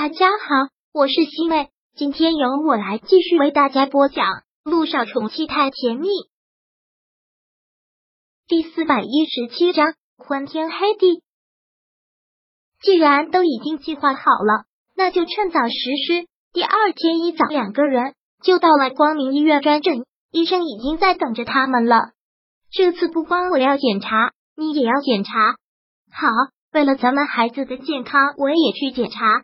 大家好，我是西妹，今天由我来继续为大家播讲《路上宠妻太甜蜜》第四百一十七章昏天黑地。既然都已经计划好了，那就趁早实施。第二天一早，两个人就到了光明医院专诊，医生已经在等着他们了。这次不光我要检查，你也要检查。好，为了咱们孩子的健康，我也去检查。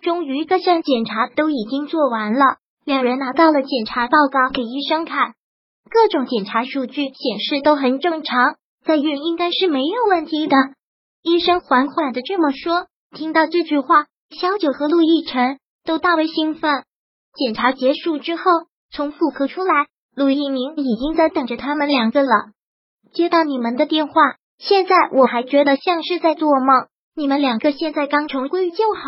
终于，各项检查都已经做完了。两人拿到了检查报告给医生看，各种检查数据显示都很正常，在孕应该是没有问题的。医生缓缓的这么说。听到这句话，小九和陆亦辰都大为兴奋。检查结束之后，从妇科出来，陆一鸣已经在等着他们两个了。接到你们的电话，现在我还觉得像是在做梦。你们两个现在刚重归就好。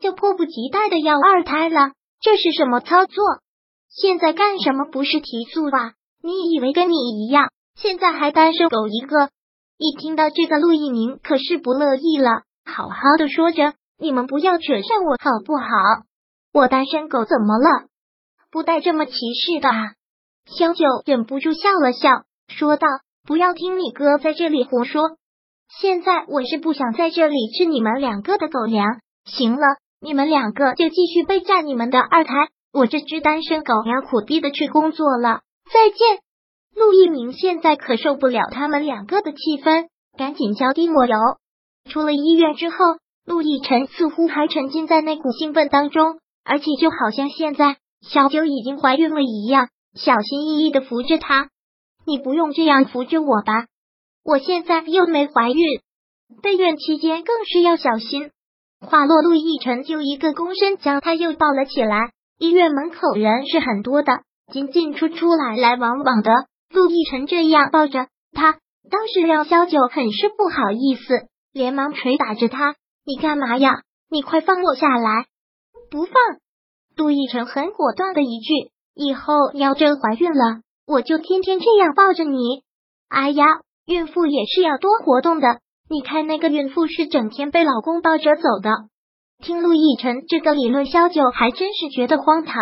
就迫不及待的要二胎了，这是什么操作？现在干什么不是提速吧？你以为跟你一样，现在还单身狗一个？一听到这个，陆一鸣可是不乐意了，好好的说着，你们不要扯上我好不好？我单身狗怎么了？不带这么歧视的啊。萧九忍不住笑了笑，说道：“不要听你哥在这里胡说，现在我是不想在这里吃你们两个的狗粮。行了。”你们两个就继续备战你们的二胎，我这只单身狗要苦逼的去工作了。再见，陆一鸣现在可受不了他们两个的气氛，赶紧浇滴抹油。出了医院之后，陆亦辰似乎还沉浸在那股兴奋当中，而且就好像现在小九已经怀孕了一样，小心翼翼的扶着她。你不用这样扶着我吧，我现在又没怀孕，备孕期间更是要小心。话落，陆亦辰就一个躬身将他又抱了起来。医院门口人是很多的，进进出出，来来往往的。陆亦辰这样抱着他，倒是让萧九很是不好意思，连忙捶打着他：“你干嘛呀？你快放我下来！”不放。陆亦辰很果断的一句：“以后要真怀孕了，我就天天这样抱着你。”哎呀，孕妇也是要多活动的。你看那个孕妇是整天被老公抱着走的。听陆亦辰这个理论，萧九还真是觉得荒唐。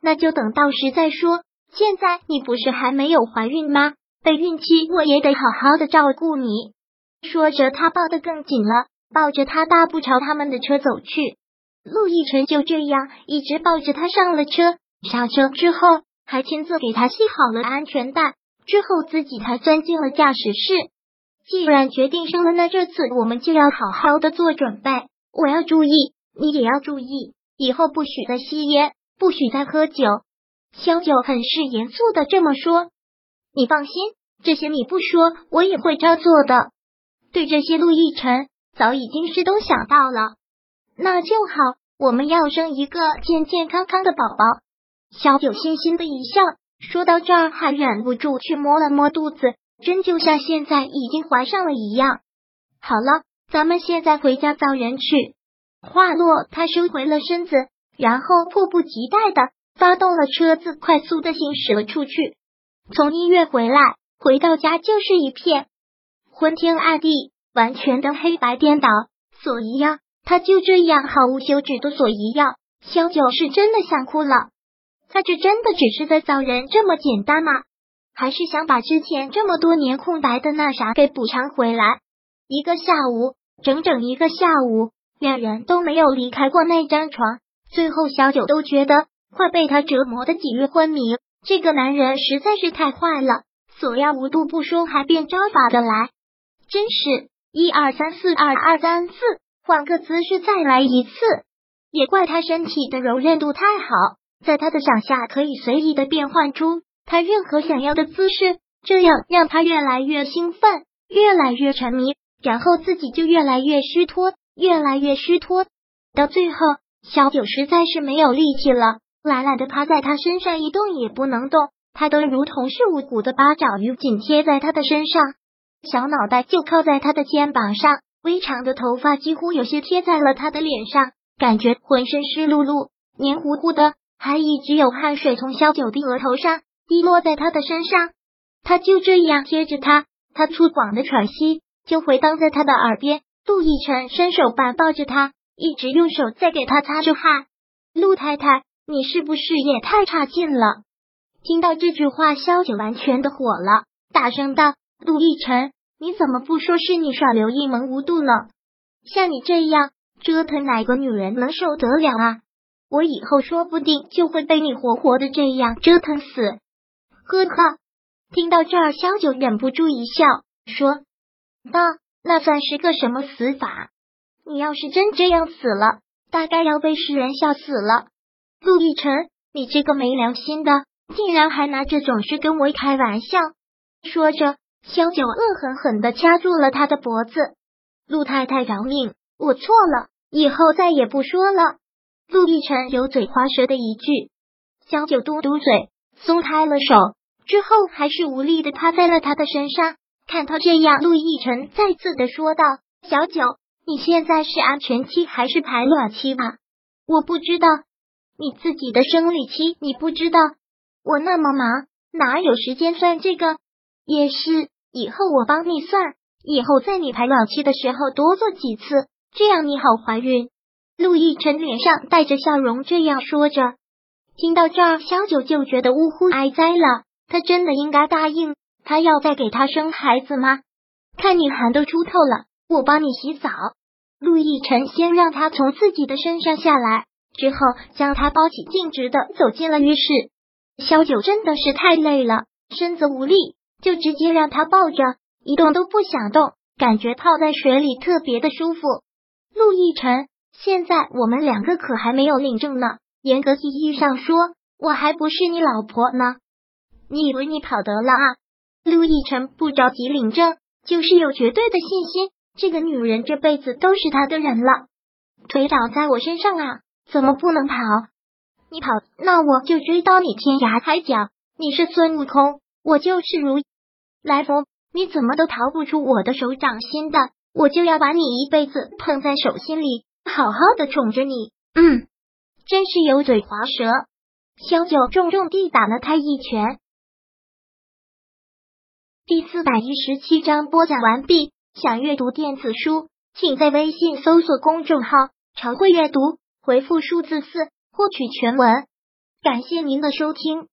那就等到时再说。现在你不是还没有怀孕吗？备孕期我也得好好的照顾你。说着，他抱得更紧了，抱着他大步朝他们的车走去。陆亦辰就这样一直抱着他上了车。上车之后，还亲自给他系好了安全带，之后自己才钻进了驾驶室。既然决定生了，那这次我们就要好好的做准备。我要注意，你也要注意，以后不许再吸烟，不许再喝酒。萧九很是严肃的这么说。你放心，这些你不说，我也会照做的。对这些，陆亦辰早已经是都想到了。那就好，我们要生一个健健康康的宝宝。萧九欣欣的一笑，说到这儿还忍不住去摸了摸肚子。真就像现在已经怀上了一样。好了，咱们现在回家造人去。话落，他收回了身子，然后迫不及待的发动了车子，快速的行驶了出去。从医院回来，回到家就是一片昏天暗地，完全的黑白颠倒。索一样，他就这样毫无休止的索一样。萧九是真的想哭了。他这真的只是在造人这么简单吗？还是想把之前这么多年空白的那啥给补偿回来。一个下午，整整一个下午，两人都没有离开过那张床。最后，小九都觉得快被他折磨的几日昏迷。这个男人实在是太坏了，索要无度不说，还变招法的来，真是一二三四二二三四，换个姿势再来一次。也怪他身体的柔韧度太好，在他的掌下可以随意的变换出。他任何想要的姿势，这样让他越来越兴奋，越来越沉迷，然后自己就越来越虚脱，越来越虚脱。到最后，小九实在是没有力气了，懒懒的趴在他身上一动也不能动，他都如同是无骨的八爪鱼紧贴在他的身上，小脑袋就靠在他的肩膀上，微长的头发几乎有些贴在了他的脸上，感觉浑身湿漉漉、黏糊糊的，还一直有汗水从小九的额头上。滴落在他的身上，他就这样贴着他，他粗犷的喘息就回荡在他的耳边。杜奕辰伸手把抱着他，一直用手在给他擦着汗。陆太太，你是不是也太差劲了？听到这句话，萧九完全的火了，大声道：“陆亦辰，你怎么不说是你耍刘一萌无度呢？像你这样折腾哪个女人能受得了啊？我以后说不定就会被你活活的这样折腾死。”呵呵，听到这儿，萧九忍不住一笑，说：“那那算是个什么死法？你要是真这样死了，大概要被世人笑死了。”陆亦辰，你这个没良心的，竟然还拿这种事跟我开玩笑！说着，萧九恶狠狠的掐住了他的脖子。陆太太饶命，我错了，以后再也不说了。陆亦辰油嘴滑舌的一句，萧九嘟嘟嘴。松开了手之后，还是无力的趴在了他的身上。看他这样，陆亦辰再次的说道：“小九，你现在是安全期还是排卵期吧？我不知道你自己的生理期，你不知道。我那么忙，哪有时间算这个？也是，以后我帮你算，以后在你排卵期的时候多做几次，这样你好怀孕。”陆亦辰脸上带着笑容，这样说着。听到这儿，萧九就觉得呜呼哀哉了。他真的应该答应他要再给他生孩子吗？看你汗都出透了，我帮你洗澡。陆亦辰先让他从自己的身上下来，之后将他包起，径直的走进了浴室。萧九真的是太累了，身子无力，就直接让他抱着，一动都不想动，感觉泡在水里特别的舒服。陆亦辰，现在我们两个可还没有领证呢。严格意义上说，我还不是你老婆呢。你以为你跑得了啊？陆亦辰不着急领证，就是有绝对的信心，这个女人这辈子都是他的人了。腿倒在我身上啊，怎么不能跑？你跑，那我就追到你天涯海角。你是孙悟空，我就是如来佛，你怎么都逃不出我的手掌心的。我就要把你一辈子捧在手心里，好好的宠着你。嗯。真是油嘴滑舌，萧九重重地打了他一拳。第四百一十七章播讲完毕。想阅读电子书，请在微信搜索公众号“常会阅读”，回复数字四获取全文。感谢您的收听。